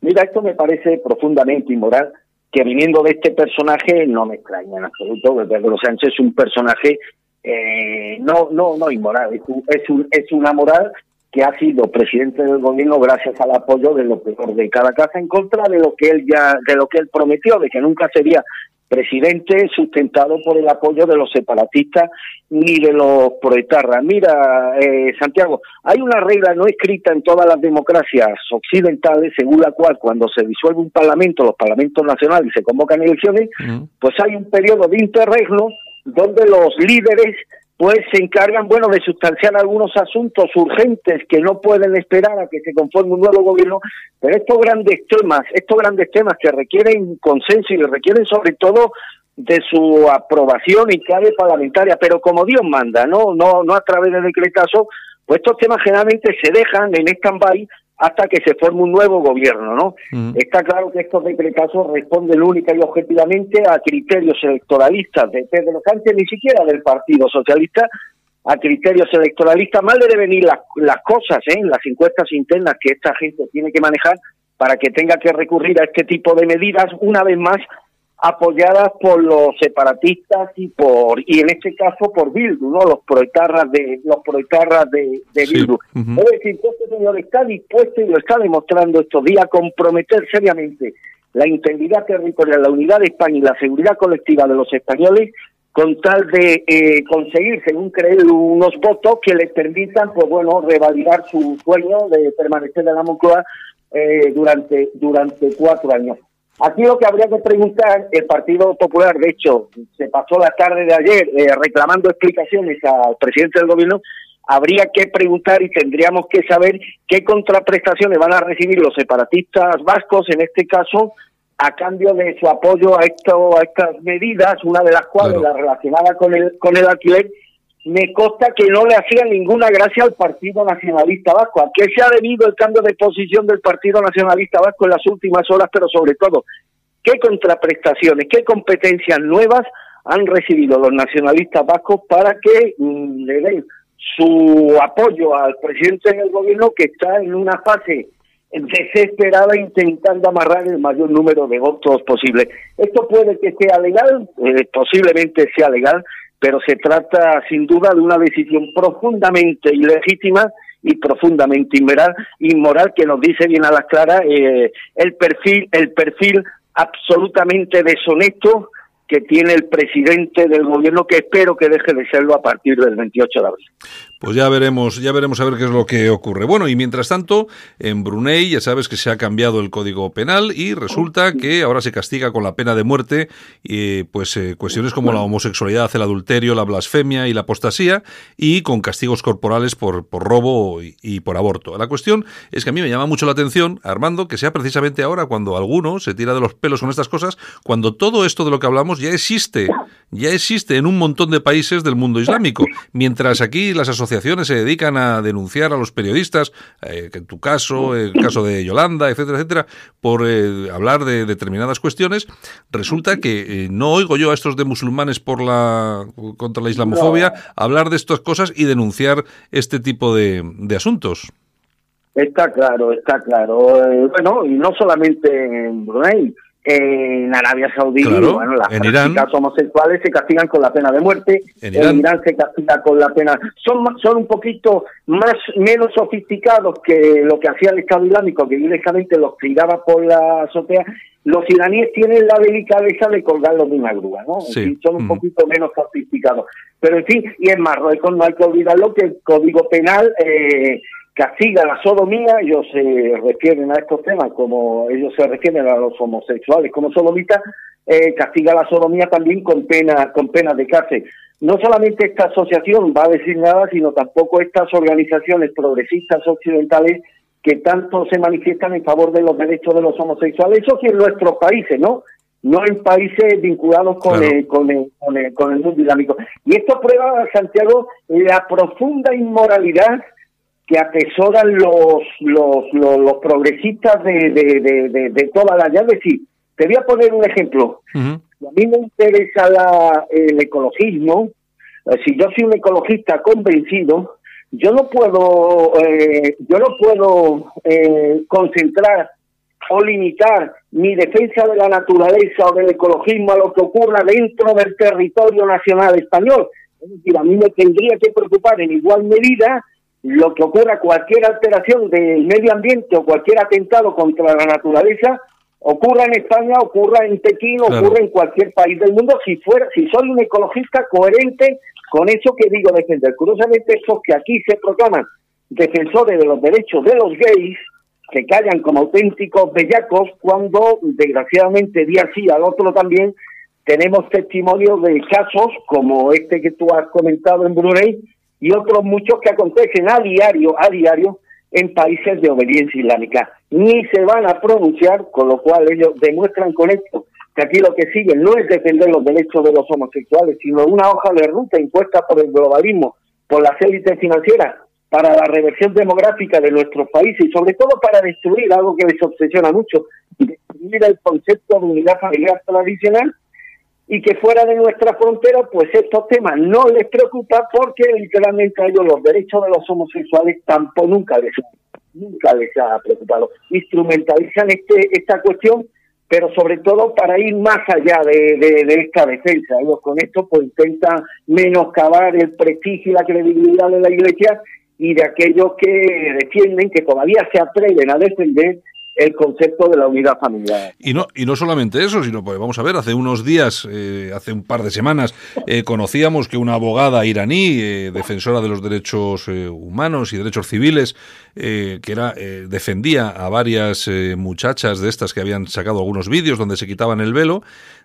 Mira, esto me parece profundamente inmoral que viniendo de este personaje no me extraña en absoluto, Pedro Sánchez es un personaje eh, no no no inmoral, es, un, es, un, es una moral que ha sido presidente del gobierno gracias al apoyo de lo peor de cada casa en contra de lo que él ya de lo que él prometió de que nunca sería presidente sustentado por el apoyo de los separatistas ni de los proetarras. Mira, eh, Santiago, hay una regla no escrita en todas las democracias occidentales según la cual cuando se disuelve un parlamento, los parlamentos nacionales y se convocan elecciones, uh -huh. pues hay un periodo de interregno donde los líderes pues se encargan, bueno, de sustanciar algunos asuntos urgentes que no pueden esperar a que se conforme un nuevo gobierno, pero estos grandes temas, estos grandes temas que requieren consenso y requieren sobre todo de su aprobación y clave parlamentaria, pero como Dios manda, no, no, no a través de decretazo, pues estos temas generalmente se dejan en stand-by hasta que se forme un nuevo gobierno, ¿no? Mm. Está claro que estos decretazos responden única y objetivamente a criterios electoralistas de Pedro Sánchez, ni siquiera del Partido Socialista, a criterios electoralistas. Mal deben venir las, las cosas, ¿eh? Las encuestas internas que esta gente tiene que manejar para que tenga que recurrir a este tipo de medidas, una vez más, apoyadas por los separatistas y por y en este caso por Bildu, ¿no? Los proetarras de los proetarras de, de Bildu. Sí. Uh -huh. Es decir, que este señor está dispuesto y lo está demostrando estos días a comprometer seriamente la integridad territorial, la unidad de España y la seguridad colectiva de los españoles con tal de eh, conseguir, según creen, unos votos que les permitan, pues bueno, revalidar su sueño de permanecer en la Moncloa eh, durante, durante cuatro años. Aquí lo que habría que preguntar, el Partido Popular, de hecho, se pasó la tarde de ayer eh, reclamando explicaciones al presidente del gobierno, habría que preguntar y tendríamos que saber qué contraprestaciones van a recibir los separatistas vascos, en este caso, a cambio de su apoyo a, esto, a estas medidas, una de las cuales, Claro. la relacionada con el, con el alquiler, me consta que no le hacía ninguna gracia al Partido Nacionalista Vasco. ¿A qué se ha debido el cambio de posición del Partido Nacionalista Vasco en las últimas horas? Pero sobre todo, ¿qué contraprestaciones, qué competencias nuevas han recibido los nacionalistas vascos para que mm, le den su apoyo al presidente del gobierno que está en una fase desesperada intentando amarrar el mayor número de votos posible. Esto puede que sea legal, eh, posiblemente sea legal, pero se trata sin duda de una decisión profundamente ilegítima y profundamente inmoral, inmoral que nos dice bien a las claras eh, el perfil el perfil absolutamente deshonesto que tiene el presidente del gobierno que espero que deje de serlo a partir del 28 de abril. Pues ya veremos, ya veremos a ver qué es lo que ocurre. Bueno, y mientras tanto, en Brunei ya sabes que se ha cambiado el código penal y resulta que ahora se castiga con la pena de muerte eh, pues eh, cuestiones como la homosexualidad, el adulterio, la blasfemia y la apostasía y con castigos corporales por, por robo y, y por aborto. La cuestión es que a mí me llama mucho la atención, Armando, que sea precisamente ahora cuando alguno se tira de los pelos con estas cosas, cuando todo esto de lo que hablamos ya existe, ya existe en un montón de países del mundo islámico, mientras aquí las asociaciones se dedican a denunciar a los periodistas, eh, que en tu caso, el caso de Yolanda, etcétera, etcétera, por eh, hablar de determinadas cuestiones, resulta que eh, no oigo yo a estos de musulmanes por la contra la islamofobia hablar de estas cosas y denunciar este tipo de, de asuntos. Está claro, está claro. Eh, bueno, y no solamente en Brunei, en Arabia Saudí, Claro, bueno, las en Irán. homosexuales se castigan con la pena de muerte, En en Irán. Se castiga con la pena. Son son un poquito más menos sofisticados que lo que hacía el Estado Islámico, que directamente los tiraba por la azotea. Los iraníes tienen la delicadeza de colgarlos de una grúa, ¿no? En Sí. fin, son un poquito menos sofisticados. Pero en fin, y en Marruecos no hay que olvidarlo que el Código Penal eh, castiga la sodomía, ellos se refieren a estos temas como ellos se refieren a los homosexuales como sodomitas, eh, castiga la sodomía también con pena con penas de cárcel. No solamente esta asociación va a decir nada, sino tampoco estas organizaciones progresistas occidentales que tanto se manifiestan en favor de los derechos de los homosexuales, eso sí en nuestros países, ¿no? No en países vinculados con, Claro. el, con, el, con, el, con el mundo islámico. Y esto prueba, Santiago, la profunda inmoralidad que atesoran los los, los, los progresistas de, de, de, de, de toda la ya. Decir, te voy a poner un ejemplo. A mí me interesa la, el ecologismo, eh, si yo soy un ecologista convencido, yo no puedo, eh, yo no puedo eh, concentrar o limitar mi defensa de la naturaleza o del ecologismo a lo que ocurra dentro del territorio nacional español. Es decir, a mí me tendría que preocupar en igual medida lo que ocurra, cualquier alteración del medio ambiente o cualquier atentado contra la naturaleza, ocurra en España, ocurra en Pekín, Claro. ocurra en cualquier país del mundo, si fuera, si soy un ecologista coherente con eso que digo defender. Curiosamente, esos que aquí se proclaman defensores de los derechos de los gays, que callan como auténticos bellacos, cuando desgraciadamente día sí al otro también tenemos testimonios de casos como este que tú has comentado en Brunei y otros muchos que acontecen a diario, a diario en países de obediencia islámica. Ni se van a pronunciar, con lo cual ellos demuestran con esto que aquí lo que siguen no es defender los derechos de los homosexuales, sino una hoja de ruta impuesta por el globalismo, por las élites financieras, para la reversión demográfica de nuestros países y sobre todo para destruir algo que les obsesiona mucho, destruir el concepto de unidad familiar tradicional y que fuera de nuestra frontera, pues estos temas no les preocupa porque literalmente a ellos los derechos de los homosexuales tampoco nunca les nunca les ha preocupado. Instrumentalizan este esta cuestión, pero sobre todo para ir más allá de, de, de esta defensa. Ellos con esto pues intentan menoscabar el prestigio y la credibilidad de la Iglesia y de aquellos que defienden, que todavía se atreven a defender el concepto de la unidad familiar. Y no, y no solamente eso, sino pues vamos a ver, hace unos días, eh, hace un par de semanas, eh, conocíamos que una abogada iraní, eh, defensora de los derechos humanos y derechos civiles, que era defendía a varias muchachas de estas que habían sacado algunos vídeos donde se quitaban el velo,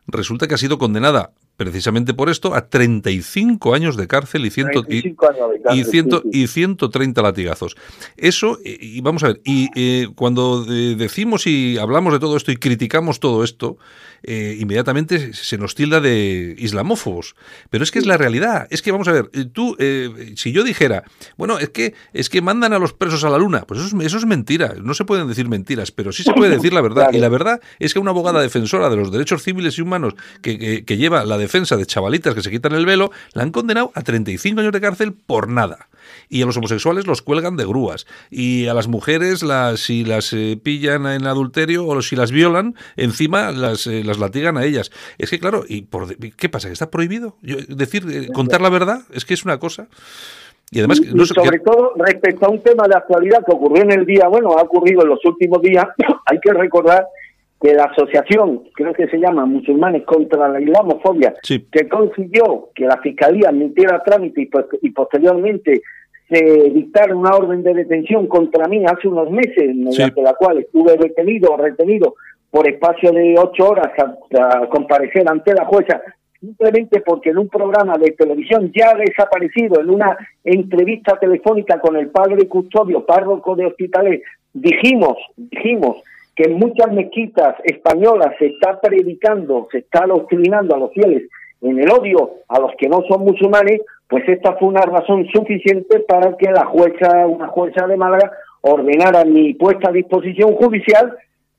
resulta que ha sido condenada precisamente por esto a 35 años de cárcel y, ciento, y, 35 años de cárcel, y, ciento- sí, sí. y 130 latigazos. Eso, eh, y vamos a ver, y eh, cuando eh, decimos y hablamos de todo esto y criticamos todo esto, eh, inmediatamente se nos tilda de islamófobos. Pero es que es la realidad. Es que vamos a ver, eh, tú, eh, si yo dijera, bueno, es que es que mandan a los presos a la luna, pues eso es, eso es mentira. No se pueden decir mentiras, pero sí se puede decir la verdad. Y la verdad es que una abogada defensora de los derechos civiles y humanos que, que- que lleva la defensa de chavalitas que se quitan el velo, la han condenado a 35 años de cárcel por nada. Y a los homosexuales los cuelgan de grúas. Y a las mujeres, las, si las eh, pillan en adulterio o si las violan, encima las, eh, las latigan a ellas. Es que, claro, ¿y por, ¿qué pasa? ¿Que está prohibido? Yo- decir, eh, contar la verdad, es que es una cosa. Y además, Y no sé- sobre que- todo respecto a un tema de actualidad que ocurrió en el día, bueno, ha ocurrido en los últimos días, hay que recordar que la asociación, creo que se llama Musulmanes contra la Islamofobia, Sí. que consiguió que la Fiscalía admitiera trámite y posteriormente se dictara una orden de detención contra mí hace unos meses, mediante la cual estuve detenido o retenido por espacio de ocho horas hasta comparecer ante la jueza, simplemente porque en un programa de televisión ya desaparecido, en una entrevista telefónica con el padre custodio, párroco de hospitales, dijimos, dijimos que en muchas mezquitas españolas se está predicando, se está adoctrinando a los fieles en el odio a los que no son musulmanes, pues esta fue una razón suficiente para que la jueza, una jueza de Málaga, ordenara mi puesta a disposición judicial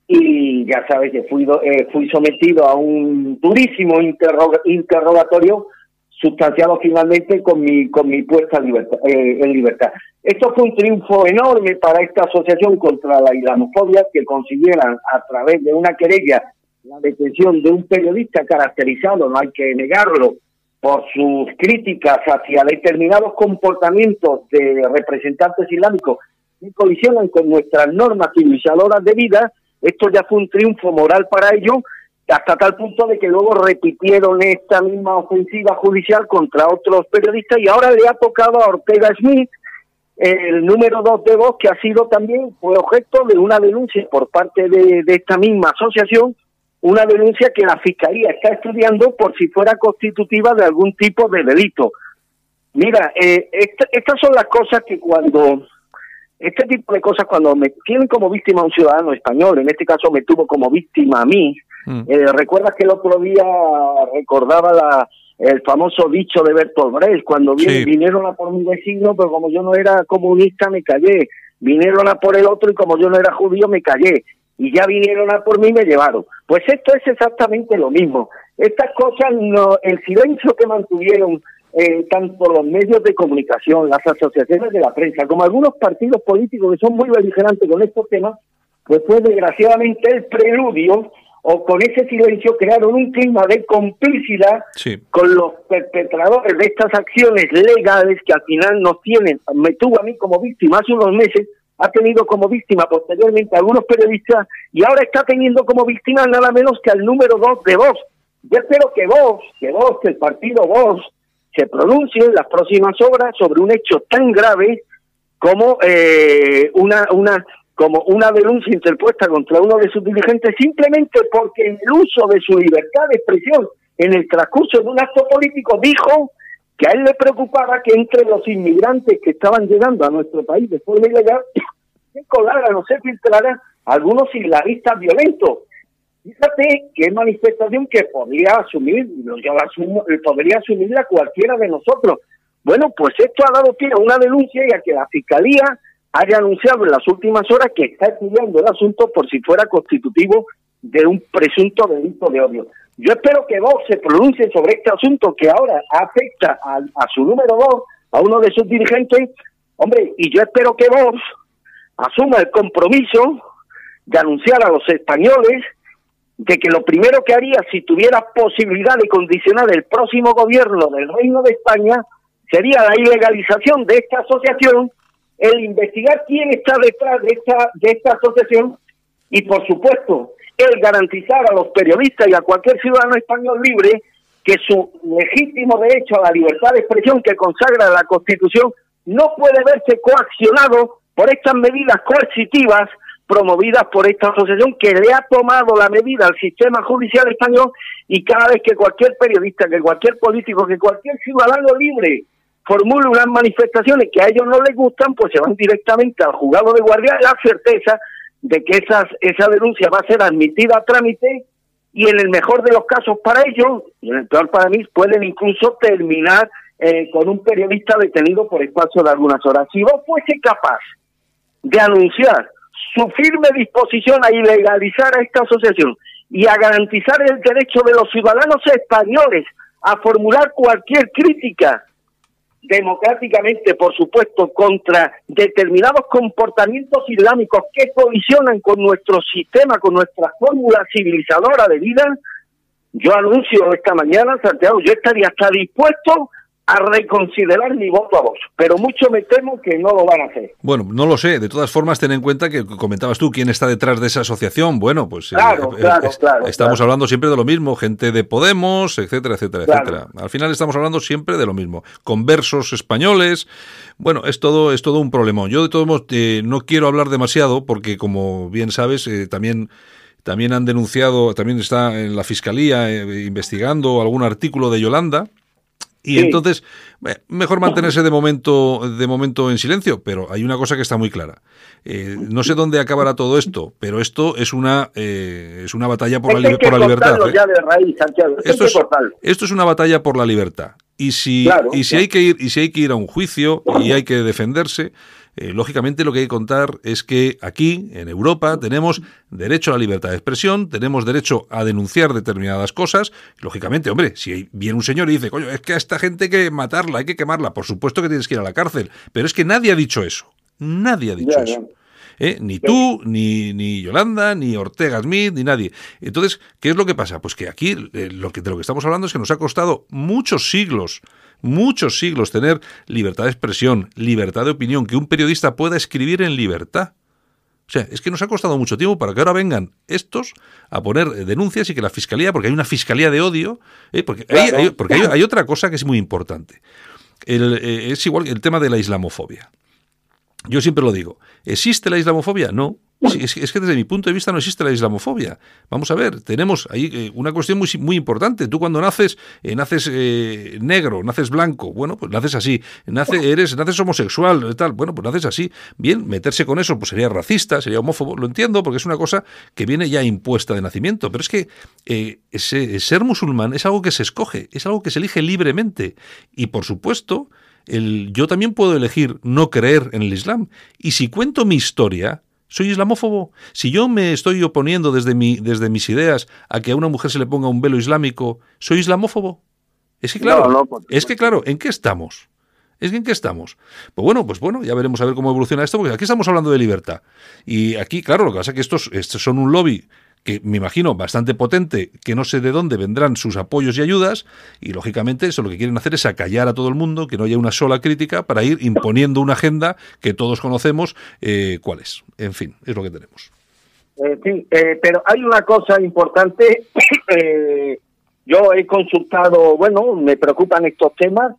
y ya sabes que fui, eh, fui sometido a un durísimo interro- interrogatorio sustanciado finalmente con mi con mi puesta libertad, eh, en libertad. Esto fue un triunfo enorme para esta asociación contra la islamofobia que consiguieran a través de una querella la detención de un periodista caracterizado, no hay que negarlo, por sus críticas hacia determinados comportamientos de representantes islámicos que colisionan con nuestras normas civilizadoras de vida, esto ya fue un triunfo moral para ellos, hasta tal punto de que luego repitieron esta misma ofensiva judicial contra otros periodistas y ahora le ha tocado a Ortega Smith, el número dos de voz, que ha sido también, fue objeto de una denuncia por parte de, esta misma asociación, una denuncia que la Fiscalía está estudiando por si fuera constitutiva de algún tipo de delito. Mira, eh, esta- estas son las cosas que cuando, este tipo de cosas cuando me tienen como víctima a un ciudadano español, en este caso me tuvo como víctima a mí, Mm. eh, recuerdas que el otro día recordaba la, el famoso dicho de Bertolt Brecht, cuando Sí. vinieron a por mi vecino, pero como yo no era comunista me callé, vinieron a por el otro y como yo no era judío me callé, y ya vinieron a por mí y me llevaron. Pues esto es exactamente lo mismo. Estas cosas, no, el silencio que mantuvieron eh, tanto los medios de comunicación, las asociaciones de la prensa, como algunos partidos políticos que son muy beligerantes con estos temas, pues fue desgraciadamente el preludio o con ese silencio crearon un clima de complicidad Sí. con los perpetradores de estas acciones legales que al final nos tienen, me tuvo a mí como víctima hace unos meses, ha tenido como víctima posteriormente a algunos periodistas y ahora está teniendo como víctima nada menos que al número dos de Vox. Yo espero que Vox, que Vox, que el partido Vox, se pronuncie en las próximas horas sobre un hecho tan grave como eh, una una como una denuncia interpuesta contra uno de sus dirigentes simplemente porque el uso de su libertad de expresión en el transcurso de un acto político dijo que a él le preocupaba que entre los inmigrantes que estaban llegando a nuestro país de forma ilegal se colaran o se filtraran algunos islamistas violentos. Fíjate que es manifestación que podría asumir, yo la asumo, eh, podría asumirla cualquiera de nosotros. Bueno, pues esto ha dado pie a una denuncia y a que la Fiscalía haya anunciado en las últimas horas que está estudiando el asunto por si fuera constitutivo de un presunto delito de odio. Yo espero que Vox se pronuncie sobre este asunto que ahora afecta a, a su número dos, a uno de sus dirigentes. Hombre, y yo espero que Vox asuma el compromiso de anunciar a los españoles de que lo primero que haría si tuviera posibilidad de condicionar el próximo gobierno del Reino de España sería la ilegalización de esta asociación, el investigar quién está detrás de esta de esta asociación y por supuesto el garantizar a los periodistas y a cualquier ciudadano español libre que su legítimo derecho a la libertad de expresión que consagra la Constitución no puede verse coaccionado por estas medidas coercitivas promovidas por esta asociación que le ha tomado la medida al sistema judicial español y cada vez que cualquier periodista, que cualquier político, que cualquier ciudadano libre formule unas manifestaciones que a ellos no les gustan, pues se van directamente al juzgado de guardia la certeza de que esas, esa denuncia va a ser admitida a trámite y en el mejor de los casos para ellos, y en el peor para mí, pueden incluso terminar eh, con un periodista detenido por espacio de algunas horas. Si vos fuese capaz de anunciar su firme disposición a ilegalizar a esta asociación y a garantizar el derecho de los ciudadanos españoles a formular cualquier crítica democráticamente, por supuesto, contra determinados comportamientos islámicos que colisionan con nuestro sistema, con nuestra fórmula civilizadora de vida, yo anuncio esta mañana, Santiago, yo estaría hasta dispuesto a reconsiderar mi voto a vos, pero mucho me temo que no lo van a hacer. Bueno, no lo sé. De todas formas, ten en cuenta que comentabas tú quién está detrás de esa asociación. Bueno, pues eh, Claro, eh, claro, es- claro, estamos claro. hablando siempre de lo mismo, gente de Podemos, etcétera, etcétera, Claro. etcétera. Al final estamos hablando siempre de lo mismo. Conversos españoles. Bueno, es todo, es todo un problemón. Yo de todos modos eh, no quiero hablar demasiado porque, como bien sabes, eh, también también han denunciado, también está en la fiscalía investigando algún artículo de Yolanda. Y Sí. entonces, eh, mejor mantenerse de momento, de momento en silencio, pero hay una cosa que está muy clara. Eh, no sé dónde acabará todo esto, pero esto es una, eh, es una batalla por la, por la libertad. cortarlo ¿eh? ya de raíz, Santiago. Esto, es, esto es una batalla por la libertad. Y si, Claro, y si claro. hay que ir, y si hay que ir a un juicio y hay que defenderse, eh, lógicamente lo que hay que contar es que aquí, en Europa, tenemos derecho a la libertad de expresión, tenemos derecho a denunciar determinadas cosas. Lógicamente, hombre, si viene un señor y dice, coño, es que a esta gente hay que matarla, hay que quemarla, por supuesto que tienes que ir a la cárcel. Pero es que nadie ha dicho eso. Nadie ha dicho Ya, eso. ¿eh? Ni tú, ni, ni Yolanda, ni Ortega Smith, ni nadie. Entonces, ¿qué es lo que pasa? Pues que aquí eh, lo que, de lo que estamos hablando es que nos ha costado muchos siglos, muchos siglos tener libertad de expresión, libertad de opinión, que un periodista pueda escribir en libertad. O sea, es que nos ha costado mucho tiempo para que ahora vengan estos a poner denuncias y que la fiscalía, porque hay una fiscalía de odio, ¿eh? porque, hay, hay- porque hay, hay otra cosa que es muy importante. El, eh, es igual que el tema de la islamofobia. Yo siempre lo digo. ¿Existe la islamofobia? No. Sí, Es, que- es que desde mi punto de vista no existe la islamofobia. Vamos a ver, tenemos ahí eh, una cuestión muy, muy importante. Tú cuando naces, eh, naces eh, negro, naces blanco, bueno, pues naces así. Nace, eres, naces homosexual, tal, bueno, pues naces así. Bien, meterse con eso pues sería racista, sería homófobo, lo entiendo, porque es una cosa que viene ya impuesta de nacimiento. Pero es que eh, ese- ser musulmán es algo que se escoge, es algo que se elige libremente. Y por supuesto, el, yo también puedo elegir no creer en el Islam. Y si cuento mi historia, soy islamófobo. Si yo me estoy oponiendo desde, mi, desde mis ideas a que a una mujer se le ponga un velo islámico, ¿soy islamófobo? Es que claro, No, no, por es que claro, ¿en qué estamos? Es que en qué estamos. Pues bueno, pues bueno, ya veremos a ver cómo evoluciona esto, porque aquí estamos hablando de libertad. Y aquí, claro, lo que pasa es que estos, estos son un lobby que me imagino bastante potente, que no sé de dónde vendrán sus apoyos y ayudas, y lógicamente eso lo que quieren hacer es acallar a todo el mundo, que no haya una sola crítica, para ir imponiendo una agenda que todos conocemos eh, cuál es. En fin, es lo que tenemos. Eh, sí, eh, pero hay una cosa importante. yo he consultado, bueno, me preocupan estos temas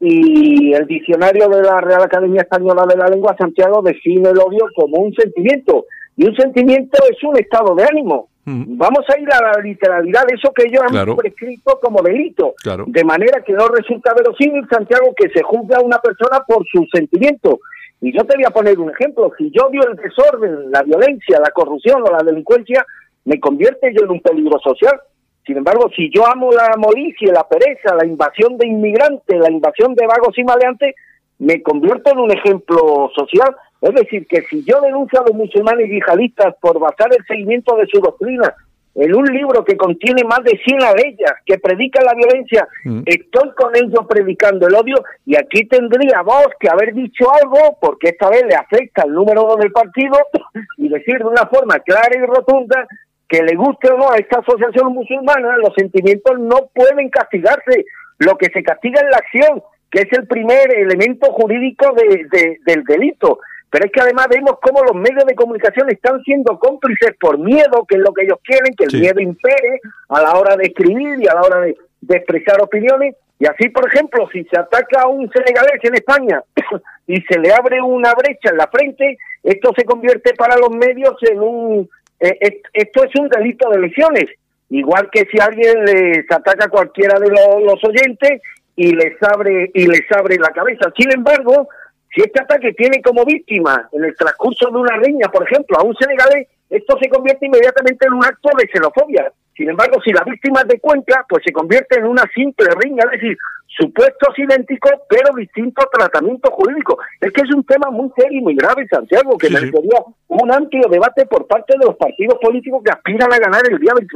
y el diccionario de la Real Academia Española de la Lengua, Santiago, define el odio como un sentimiento. Y un sentimiento es un estado de ánimo. Mm. Vamos a ir a la literalidad de eso que ellos han Claro. prescrito como delito. Claro. De manera que no resulta verosímil, Santiago, que se juzgue a una persona por sus sentimientos. Y yo te voy a poner un ejemplo. Si yo odio el desorden, la violencia, la corrupción o la delincuencia, me convierte yo en un peligro social. Sin embargo, si yo amo la molicie, la pereza, la invasión de inmigrantes, la invasión de vagos y maleantes, me convierto en un ejemplo social. Es decir, que si yo denuncio a los musulmanes yihadistas por basar el seguimiento de su doctrina en un libro que contiene más de 100 leyes que predica la violencia, Mm. estoy con ellos predicando el odio y aquí tendría vos que haber dicho algo porque esta vez le afecta el número dos del partido y decir de una forma clara y rotunda que le guste o no a esta asociación musulmana, los sentimientos no pueden castigarse. Lo que se castiga es la acción, que es el primer elemento jurídico de- de- del delito. Pero es que además vemos cómo los medios de comunicación están siendo cómplices por miedo, que es lo que ellos quieren, que el Sí. miedo impere a la hora de escribir y a la hora de, de expresar opiniones. Y así, por ejemplo, si se ataca a un senegalés en España y se le abre una brecha en la frente, esto se convierte para los medios en un... eh, est- esto es un delito de lesiones. Igual que si alguien les ataca a cualquiera de los, los oyentes y les abre y les abre la cabeza. Sin embargo, si este ataque tiene como víctima en el transcurso de una riña, por ejemplo, a un senegalés, esto se convierte inmediatamente en un acto de xenofobia. Sin embargo, si la víctima es de Cuenca, pues se convierte en una simple riña, es decir, supuestos idénticos, pero distintos tratamientos jurídicos. Es que es un tema muy serio y muy grave, Santiago, que Sí, sí. merecería un amplio debate por parte de los partidos políticos que aspiran a ganar el día 22